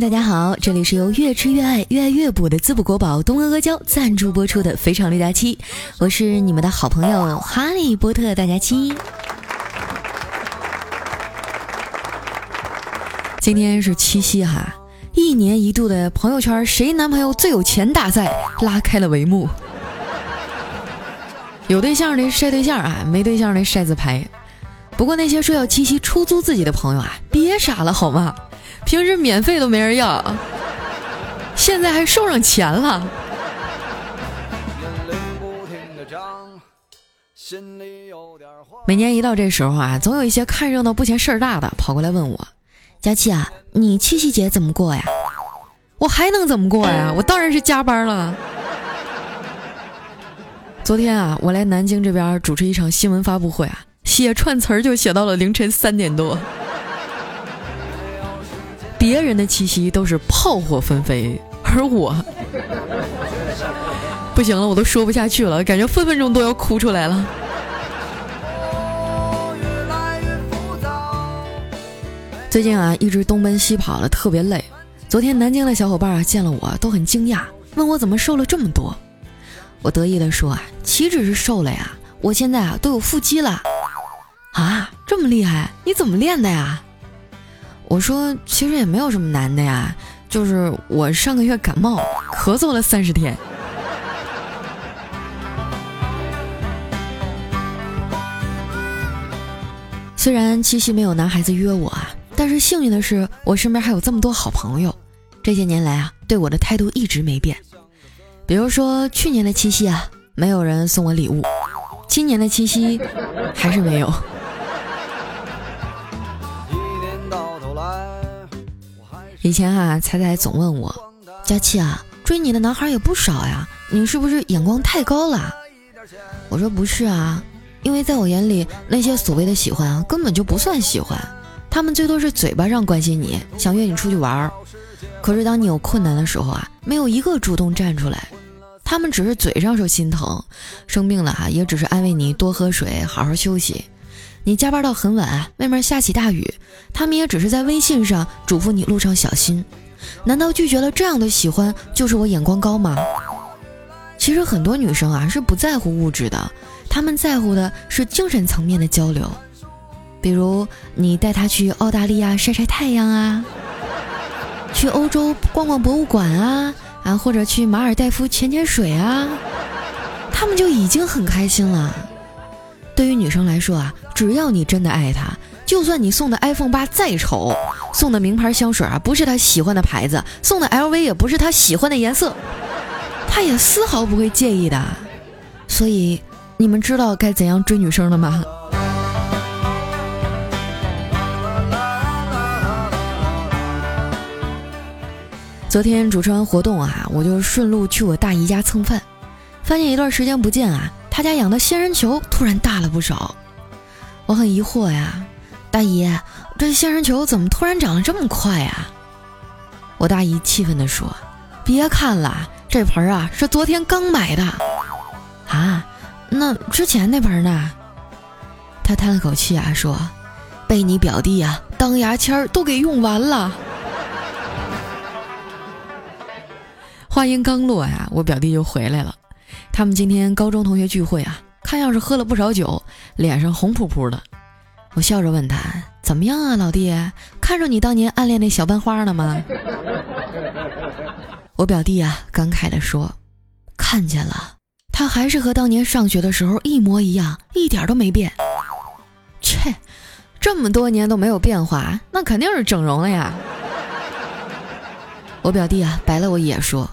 大家好，这里是由越吃越爱、越爱越补的滋补国宝东阿阿胶赞助播出的《非常六加七》，我是你们的好朋友哈利波特大家七。今天是七夕哈，一年一度的朋友圈谁男朋友最有钱大赛拉开了帷幕。有对象的晒对象啊，没对象的晒自拍。不过那些说要七夕出租自己的朋友啊，别傻了好吗？平时免费都没人要，现在还收上钱了。每年一到这时候啊，总有一些看热闹不嫌事儿大的跑过来问我：“佳琪啊，你七夕节怎么过呀？”我还能怎么过呀？我当然是加班了。昨天啊，我来南京这边主持一场新闻发布会啊，写串词儿就写到了凌晨三点多。别人的七夕都是炮火纷飞，而我不行了，我都说不下去了，感觉分分钟都要哭出来了。最近啊，一直东奔西跑的，特别累。昨天南京的小伙伴啊见了我都很惊讶，问我怎么瘦了这么多。我得意的说啊，岂止是瘦了呀，我现在啊都有腹肌了。啊，这么厉害，你怎么练的呀？我说，其实也没有什么难的呀，就是我上个月感冒，咳嗽了三十天。虽然七夕没有男孩子约我啊，但是幸运的是，我身边还有这么多好朋友。这些年来啊，对我的态度一直没变。比如说去年的七夕啊，没有人送我礼物；今年的七夕，还是没有。以前啊，彩彩总问我，佳琪啊，追你的男孩也不少呀，你是不是眼光太高了？我说不是啊，因为在我眼里，那些所谓的喜欢啊，根本就不算喜欢，他们最多是嘴巴上关心你，想约你出去玩儿。可是当你有困难的时候啊，没有一个主动站出来，他们只是嘴上说心疼，生病了哈，也只是安慰你多喝水，好好休息。你加班到很晚，外面下起大雨，他们也只是在微信上嘱咐你路上小心。难道拒绝了这样的喜欢就是我眼光高吗？其实很多女生啊是不在乎物质的，她们在乎的是精神层面的交流。比如你带她去澳大利亚晒晒太阳啊，去欧洲逛逛博物馆啊，啊或者去马尔代夫潜潜水啊，她们就已经很开心了。对于女生来说啊，只要你真的爱她，就算你送的 iPhone 八再丑，送的名牌香水啊不是她喜欢的牌子，送的 LV 也不是她喜欢的颜色，她也丝毫不会介意的。所以，你们知道该怎样追女生了吗？昨天主持完活动啊，我就顺路去我大姨家蹭饭，发现一段时间不见啊。他家养的仙人球突然大了不少，我很疑惑呀，大姨，这仙人球怎么突然长得这么快呀？我大姨气愤地说：“别看了，这盆啊是昨天刚买的。”啊，那之前那盆呢？他叹了口气啊说：“被你表弟啊当牙签都给用完了。”话音刚落呀，我表弟就回来了。他们今天高中同学聚会啊，看样是喝了不少酒，脸上红扑扑的。我笑着问他：“怎么样啊，老弟？看着你当年暗恋那小班花了吗？” 我表弟啊，感慨地说：“看见了，他还是和当年上学的时候一模一样，一点都没变。”切，这么多年都没有变化，那肯定是整容了呀。我表弟啊，白了我一眼说：“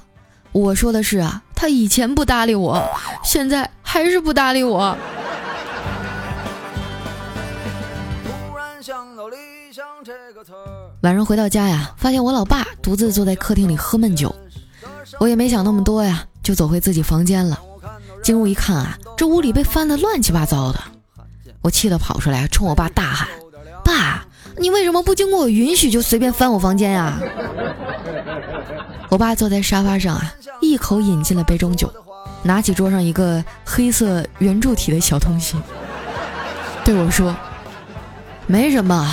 我说的是啊。”他以前不搭理我，现在还是不搭理我。晚上回到家呀，发现我老爸独自坐在客厅里喝闷酒，我也没想那么多呀，就走回自己房间了。进屋一看啊，这屋里被翻得乱七八糟的，我气得跑出来，冲我爸大喊：“爸，你为什么不经过我允许就随便翻我房间呀？”我爸坐在沙发上啊。一口饮尽了杯中酒，拿起桌上一个黑色圆柱体的小东西，对我说：“没什么，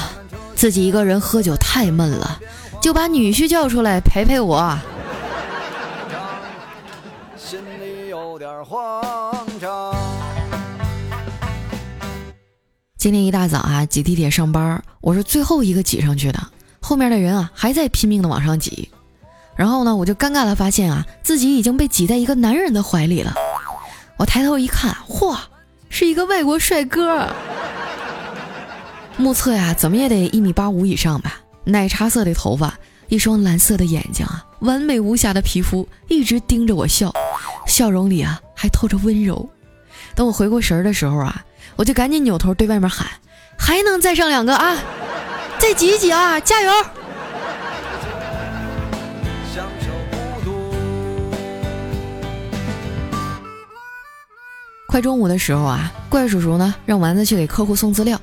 自己一个人喝酒太闷了，就把女婿叫出来陪陪我。今天一大早啊，挤地铁上班，我是最后一个挤上去的，后面的人啊还在拼命的往上挤。然后呢，我就尴尬的发现啊，自己已经被挤在一个男人的怀里了。我抬头一看，嚯，是一个外国帅哥。目测呀，怎么也得一米八五以上吧，奶茶色的头发，一双蓝色的眼睛啊，完美无瑕的皮肤，一直盯着我笑，笑容里啊还透着温柔。等我回过神儿的时候啊，我就赶紧扭头对外面喊：“还能再上两个啊，再挤一挤啊，加油！”快中午的时候啊，怪叔叔呢让丸子去给客户送资料。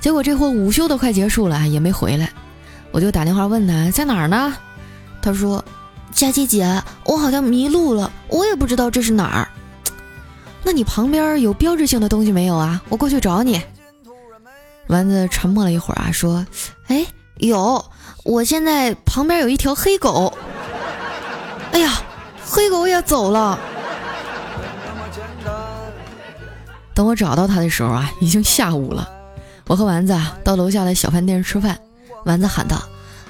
结果这货午休都快结束了，也没回来，我就打电话问他在哪儿呢？他说：“佳琪姐，我好像迷路了，我也不知道这是哪儿。”那你旁边有标志性的东西没有啊？我过去找你。丸子沉默了一会儿啊，说：“哎，有，我现在旁边有一条黑狗。哎呀，黑狗也走了。等我找到他的时候啊，已经下午了。”我和丸子啊到楼下的小饭店吃饭，丸子喊道：“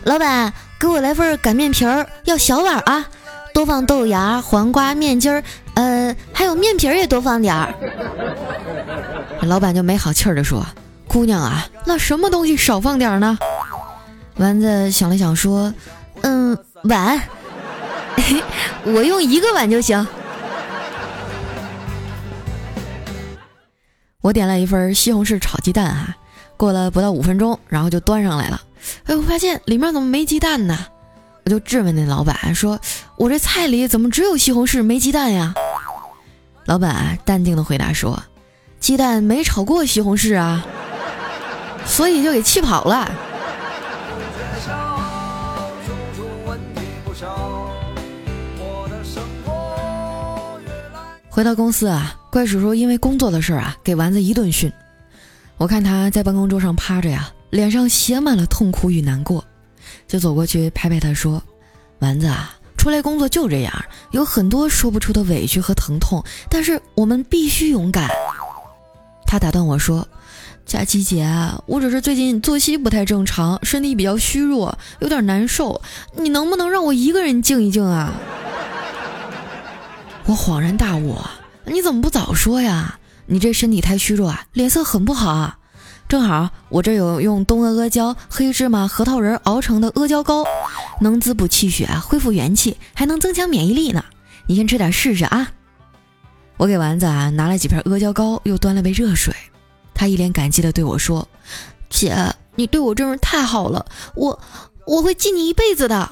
老板，给我来份擀面皮儿，要小碗啊，多放豆芽、黄瓜、面筋儿，呃，还有面皮儿也多放点儿。”老板就没好气儿的说：“姑娘啊，那什么东西少放点儿呢？”丸子想了想说：“嗯，碗，我用一个碗就行。”我点了一份西红柿炒鸡蛋哈。过了不到五分钟，然后就端上来了。哎，我发现里面怎么没鸡蛋呢？我就质问那老板说：“我这菜里怎么只有西红柿没鸡蛋呀？”老板淡定的回答说：“鸡蛋没炒过西红柿啊，所以就给气跑了。”回到公司啊，怪叔叔因为工作的事儿啊，给丸子一顿训。我看他在办公桌上趴着呀，脸上写满了痛苦与难过，就走过去拍拍他说：“丸子啊，出来工作就这样，有很多说不出的委屈和疼痛，但是我们必须勇敢。”他打断我说：“佳琪姐，我只是最近作息不太正常，身体比较虚弱，有点难受，你能不能让我一个人静一静啊？”我恍然大悟：“啊你怎么不早说呀？”你这身体太虚弱啊，脸色很不好啊。正好我这有用东阿阿胶、黑芝麻、核桃仁熬成的阿胶糕，能滋补气血、恢复元气，还能增强免疫力呢。你先吃点试试啊。我给丸子啊拿了几片阿胶糕，又端了杯热水。他一脸感激地对我说：“姐，你对我真是太好了，我我会记你一辈子的。”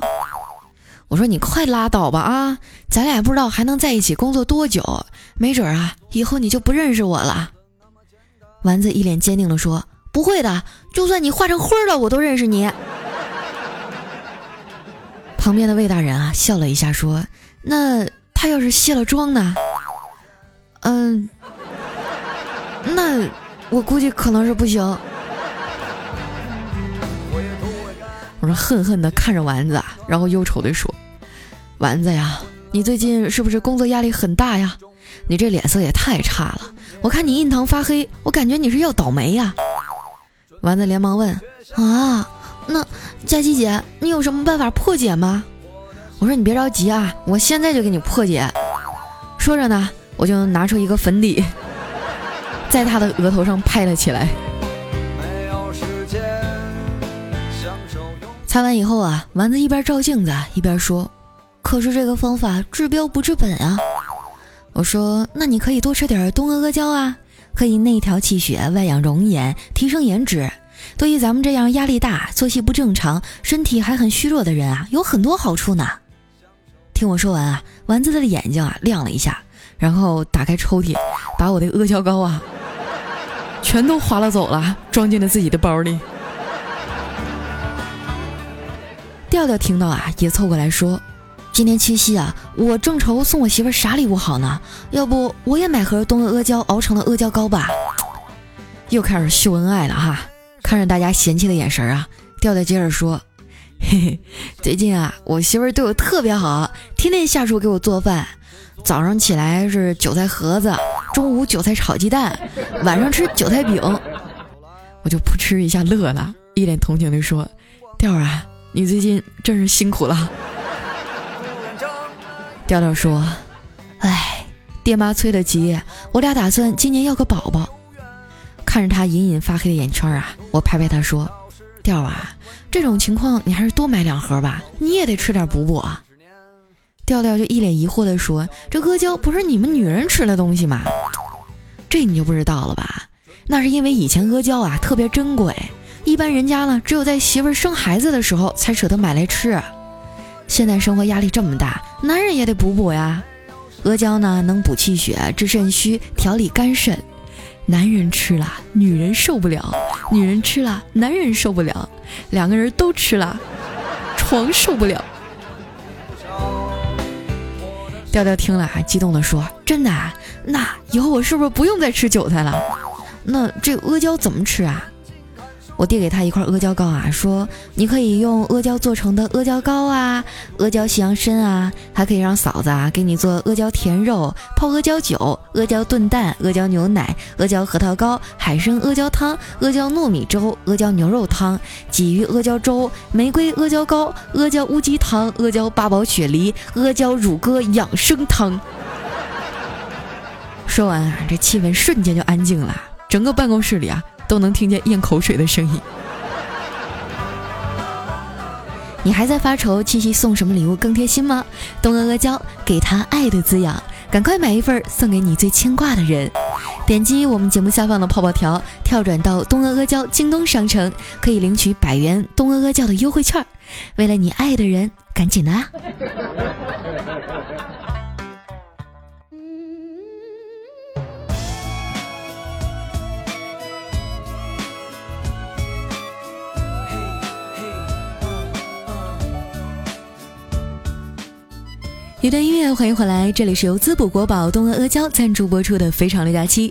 我说：“你快拉倒吧啊，咱俩不知道还能在一起工作多久。”没准啊，以后你就不认识我了。丸子一脸坚定地说：“不会的，就算你化成灰了，我都认识你。”旁边的魏大人啊笑了一下说：“那他要是卸了妆呢？嗯，那我估计可能是不行。”我说恨恨的看着丸子，然后忧愁的说：“丸子呀，你最近是不是工作压力很大呀？”你这脸色也太差了，我看你印堂发黑，我感觉你是要倒霉呀。丸子连忙问：“啊，那佳琪姐，你有什么办法破解吗？”我说：“你别着急啊，我现在就给你破解。”说着呢，我就拿出一个粉底，在他的额头上拍了起来。擦完以后啊，丸子一边照镜子一边说：“可是这个方法治标不治本啊。”我说：“那你可以多吃点东阿阿胶啊，可以内调气血、外养容颜、提升颜值。对于咱们这样压力大、作息不正常、身体还很虚弱的人啊，有很多好处呢。”听我说完啊，丸子的眼睛啊亮了一下，然后打开抽屉，把我的阿胶糕啊全都划拉走了，装进了自己的包里。调调听到啊，也凑过来说。今天七夕啊，我正愁送我媳妇儿啥礼物好呢？要不我也买盒冬阿阿胶熬成的阿胶糕吧？又开始秀恩爱了哈！看着大家嫌弃的眼神啊，调调接着说：“ 嘿嘿，最近啊，我媳妇儿对我特别好，天天下厨给我做饭。早上起来是韭菜盒子，中午韭菜炒鸡蛋，晚上吃韭菜饼。我就扑哧一下乐了，一脸同情地说：“调儿啊，你最近真是辛苦了。”调调说：“哎，爹妈催得急，我俩打算今年要个宝宝。”看着他隐隐发黑的眼圈啊，我拍拍他说：“调啊，这种情况你还是多买两盒吧，你也得吃点补补啊。”调调就一脸疑惑地说：“这阿胶不是你们女人吃的东西吗？这你就不知道了吧？那是因为以前阿胶啊特别珍贵，一般人家呢只有在媳妇生孩子的时候才舍得买来吃。现在生活压力这么大，男人也得补补呀。阿胶呢能补气血、治肾虚、调理肝肾。”男人吃了，女人受不了；女人吃了，男人受不了。两个人都吃了，床受不了。调调听了，还激动地说：“真的啊？那以后我是不是不用再吃韭菜了？那这阿胶怎么吃啊？”我递给他一块阿胶糕啊，说你可以用阿胶做成的阿胶糕啊，阿胶西洋参啊，还可以让嫂子啊给你做阿胶甜肉、泡阿胶酒、阿胶炖蛋、阿胶牛奶、阿胶核桃糕、海参阿胶汤、阿胶糯米粥、阿胶牛肉汤、鲫鱼阿胶粥、玫瑰阿胶糕、阿胶乌鸡汤、阿胶八宝雪梨、阿胶乳鸽养生汤。说完啊，这气氛瞬间就安静了，整个办公室里啊。都能听见咽口水的声音。你还在发愁七夕送什么礼物更贴心吗？东阿阿胶给他爱的滋养，赶快买一份送给你最牵挂的人。点击我们节目下方的泡泡条，跳转到东阿阿胶京东商城，可以领取百元东阿阿胶的优惠券。为了你爱的人，赶紧的啊！一段音乐，欢迎回来，这里是由滋补国宝东阿阿胶赞助播出的《非常六加七》。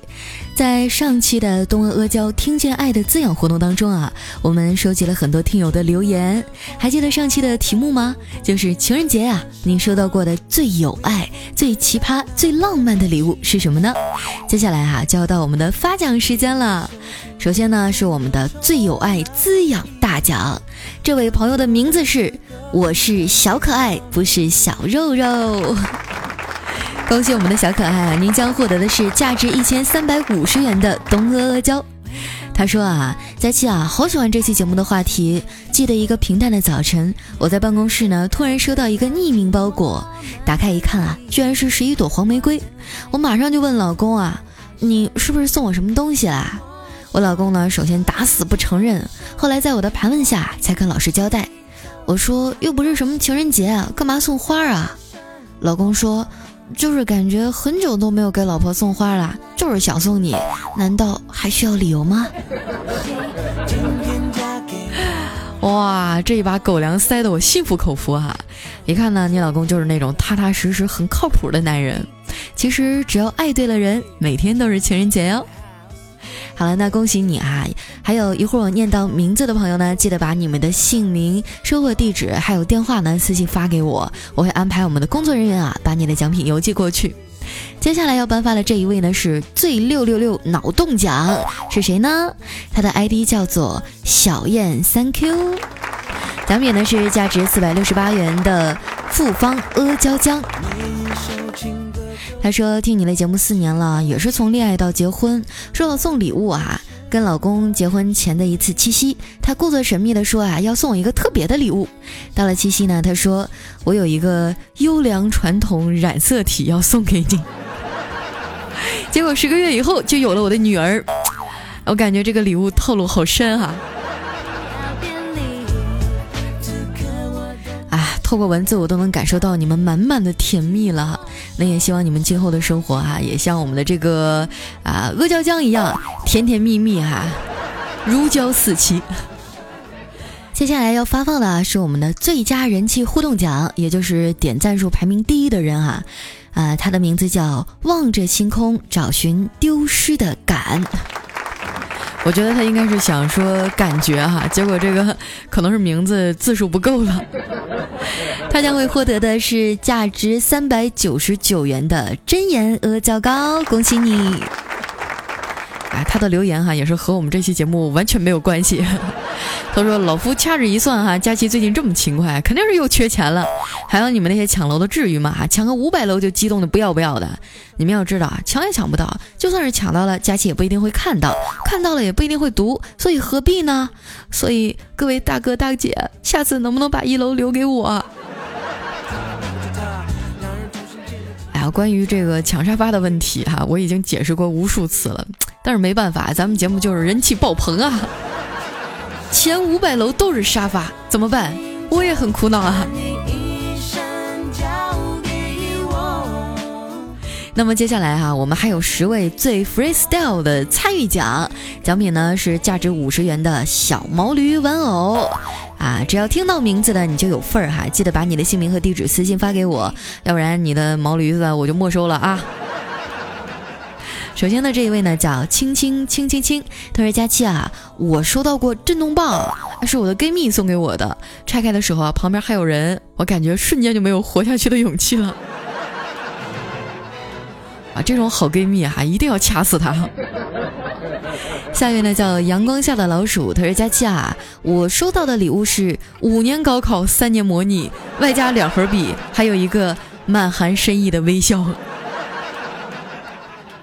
在上期的东阿阿胶听见爱的滋养活动当中啊，我们收集了很多听友的留言，还记得上期的题目吗？就是情人节啊，您收到过的最有爱、最奇葩、最浪漫的礼物是什么呢？接下来啊，就要到我们的发奖时间了。首先呢，是我们的最有爱滋养大奖，这位朋友的名字是。我是小可爱，不是小肉肉。恭喜我们的小可爱啊！您将获得的是价值一千三百五十元的东阿阿胶。他说啊，佳期啊，好喜欢这期节目的话题。记得一个平淡的早晨，我在办公室呢，突然收到一个匿名包裹，打开一看啊，居然是十一朵黄玫瑰。我马上就问老公啊，你是不是送我什么东西啦？我老公呢，首先打死不承认，后来在我的盘问下，才跟老师交代。我说又不是什么情人节，干嘛送花啊？老公说，就是感觉很久都没有给老婆送花了，就是想送你。难道还需要理由吗？哇，这一把狗粮塞得我心服口服哈！一看呢，你老公就是那种踏踏实实、很靠谱的男人。其实只要爱对了人，每天都是情人节哟。好了，那恭喜你啊！还有一会儿我念到名字的朋友呢，记得把你们的姓名、收货地址还有电话呢私信发给我，我会安排我们的工作人员啊把你的奖品邮寄过去。接下来要颁发的这一位呢是最六六六脑洞奖，是谁呢？他的 ID 叫做小燕三 Q，奖品呢是价值四百六十八元的复方阿胶浆。他说：“听你的节目四年了，也是从恋爱到结婚。说到送礼物啊，跟老公结婚前的一次七夕，他故作神秘的说啊，要送我一个特别的礼物。到了七夕呢，他说我有一个优良传统染色体要送给你。结果十个月以后就有了我的女儿。我感觉这个礼物套路好深啊。”透过文字，我都能感受到你们满满的甜蜜了。那也希望你们今后的生活哈，也像我们的这个啊阿胶浆一样甜甜蜜蜜哈，如胶似漆。接下来要发放的是我们的最佳人气互动奖，也就是点赞数排名第一的人啊，啊，他的名字叫望着星空找寻丢失的感。我觉得他应该是想说感觉哈，结果这个 可能是名字字数不够了。他将会获得的是价值三百九十九元的真言阿胶糕，恭喜你！他的留言哈也是和我们这期节目完全没有关系。他说：“老夫掐指一算哈，佳琪最近这么勤快，肯定是又缺钱了。还有你们那些抢楼的，至于吗？抢个五百楼就激动的不要不要的。你们要知道啊，抢也抢不到，就算是抢到了，佳琪也不一定会看到，看到了也不一定会读，所以何必呢？所以各位大哥大姐，下次能不能把一楼留给我？哎呀，关于这个抢沙发的问题哈，我已经解释过无数次了，但是没办法，咱们节目就是人气爆棚啊。”前五百楼都是沙发，怎么办？我也很苦恼啊。那么接下来哈，我们还有十位最 freestyle 的参与奖，奖品呢是价值五十元的小毛驴玩偶啊！只要听到名字的你就有份儿哈，记得把你的姓名和地址私信发给我，要不然你的毛驴子我就没收了啊。首先呢，这一位呢叫青青青青青，他说：“佳期啊，我收到过震动棒，是我的闺蜜送给我的。拆开的时候啊，旁边还有人，我感觉瞬间就没有活下去的勇气了。啊，这种好闺蜜啊，一定要掐死她。下一位呢叫阳光下的老鼠，他说：佳期啊，我收到的礼物是五年高考三年模拟，外加两盒笔，还有一个满含深意的微笑。”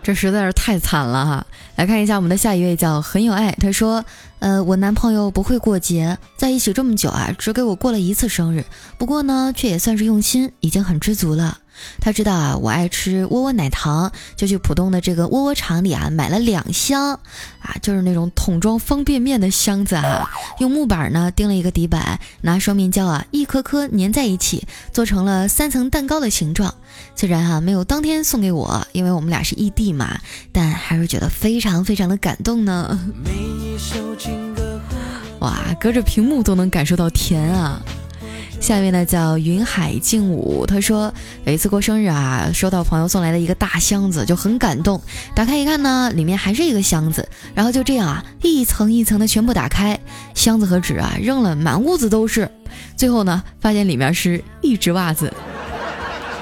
这实在是太惨了哈！来看一下我们的下一位，叫很有爱。他说：“呃，我男朋友不会过节，在一起这么久啊，只给我过了一次生日。不过呢，却也算是用心，已经很知足了。”他知道啊，我爱吃窝窝奶糖，就去浦东的这个窝窝厂里啊买了两箱，啊，就是那种桶装方便面的箱子啊，用木板呢钉了一个底板，拿双面胶啊一颗颗粘在一起，做成了三层蛋糕的形状。虽然哈没有当天送给我，因为我们俩是异地嘛，但还是觉得非常非常的感动呢。哇，隔着屏幕都能感受到甜啊！下一位呢叫云海静舞，他说有一次过生日啊，收到朋友送来的一个大箱子，就很感动。打开一看呢，里面还是一个箱子，然后就这样啊，一层一层的全部打开，箱子和纸啊扔了满屋子都是。最后呢，发现里面是一只袜子，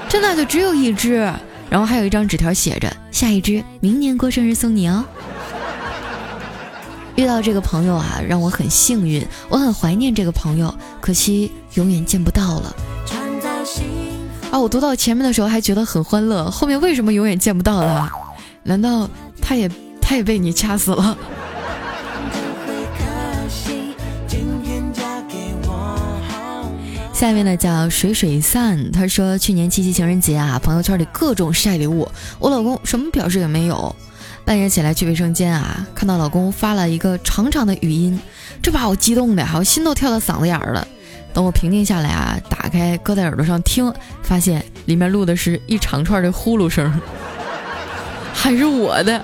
真的就只有一只，然后还有一张纸条写着下一只明年过生日送你哦。遇到这个朋友啊，让我很幸运，我很怀念这个朋友，可惜永远见不到了。啊，我读到前面的时候还觉得很欢乐，后面为什么永远见不到了？难道他也他也被你掐死了？下面呢叫水水散，他说去年七夕情人节啊，朋友圈里各种晒礼物，我老公什么表示也没有。半夜起来去卫生间啊，看到老公发了一个长长的语音，这把我激动的，我心都跳到嗓子眼儿了。等我平静下来啊，打开搁在耳朵上听，发现里面录的是一长串的呼噜声，还是我的。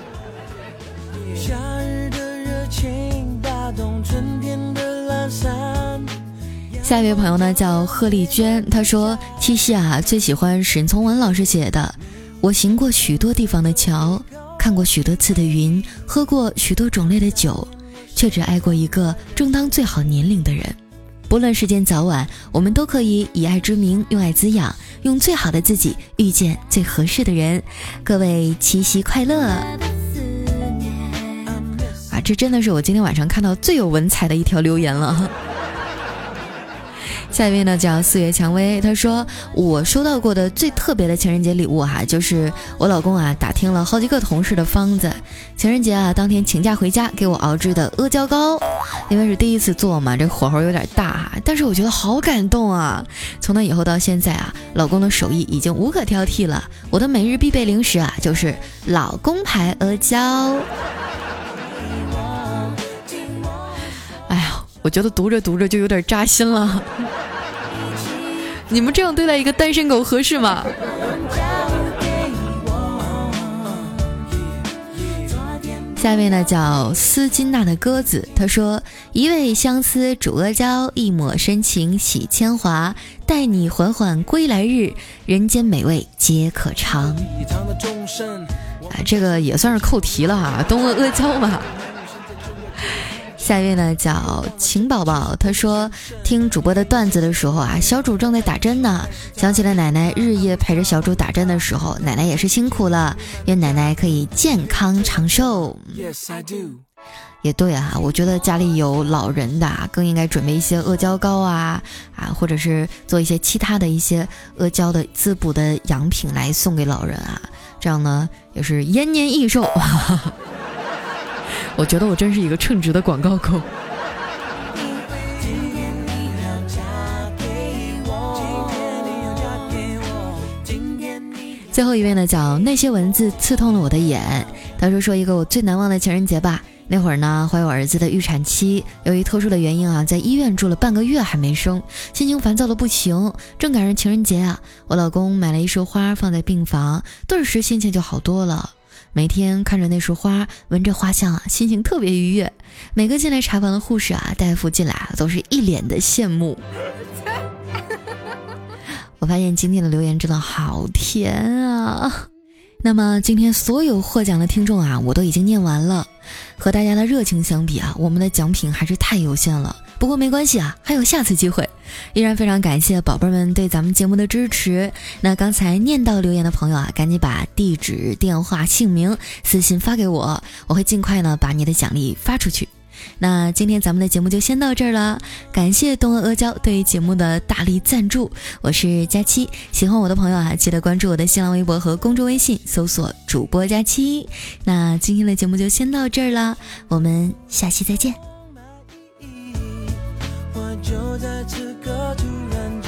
下一位朋友呢叫贺丽娟，她说七夕啊最喜欢沈从文老师写的《我行过许多地方的桥》。看过许多次的云，喝过许多种类的酒，却只爱过一个正当最好年龄的人。不论时间早晚，我们都可以以爱之名，用爱滋养，用最好的自己遇见最合适的人。各位七夕快乐！啊，这真的是我今天晚上看到最有文采的一条留言了。下一位呢叫四月蔷薇，他说我收到过的最特别的情人节礼物哈，就是我老公啊打听了好几个同事的方子，情人节啊当天请假回家给我熬制的阿胶糕，因为是第一次做嘛，这火候有点大哈，但是我觉得好感动啊。从那以后到现在啊，老公的手艺已经无可挑剔了，我的每日必备零食啊就是老公牌阿胶。我觉得读着读着就有点扎心了。你们这样对待一个单身狗合适吗？下一位呢叫斯金娜的鸽子，他说：“一味相思煮阿胶，一抹深情洗铅华。待你缓缓归来日，人间美味皆可尝。”啊，这个也算是扣题了哈，东阿阿胶嘛。下一位呢叫晴宝宝，他说听主播的段子的时候啊，小主正在打针呢，想起了奶奶日夜陪着小主打针的时候，奶奶也是辛苦了，愿奶奶可以健康长寿。Yes, I do 也对啊，我觉得家里有老人的啊更应该准备一些阿胶糕啊啊，或者是做一些其他的一些阿胶的滋补的养品来送给老人啊，这样呢也是延年益寿。我觉得我真是一个称职的广告狗。最后一位呢，叫那些文字刺痛了我的眼。他说说一个我最难忘的情人节吧。那会儿呢，怀有儿子的预产期，由于特殊的原因啊，在医院住了半个月还没生，心情烦躁的不行。正赶上情人节啊，我老公买了一束花放在病房，顿时心情就好多了。每天看着那束花，闻着花香啊，心情特别愉悦。每个进来查房的护士啊、大夫进来啊，都是一脸的羡慕。我发现今天的留言真的好甜啊！那么今天所有获奖的听众啊，我都已经念完了。和大家的热情相比啊，我们的奖品还是太有限了。不过没关系啊，还有下次机会。依然非常感谢宝贝们对咱们节目的支持。那刚才念到留言的朋友啊，赶紧把地址、电话、姓名私信发给我，我会尽快呢把你的奖励发出去。那今天咱们的节目就先到这儿了，感谢东阿阿胶对节目的大力赞助。我是佳期，喜欢我的朋友啊，记得关注我的新浪微博和公众微信，搜索主播佳期。那今天的节目就先到这儿了，我们下期再见。就在此刻突然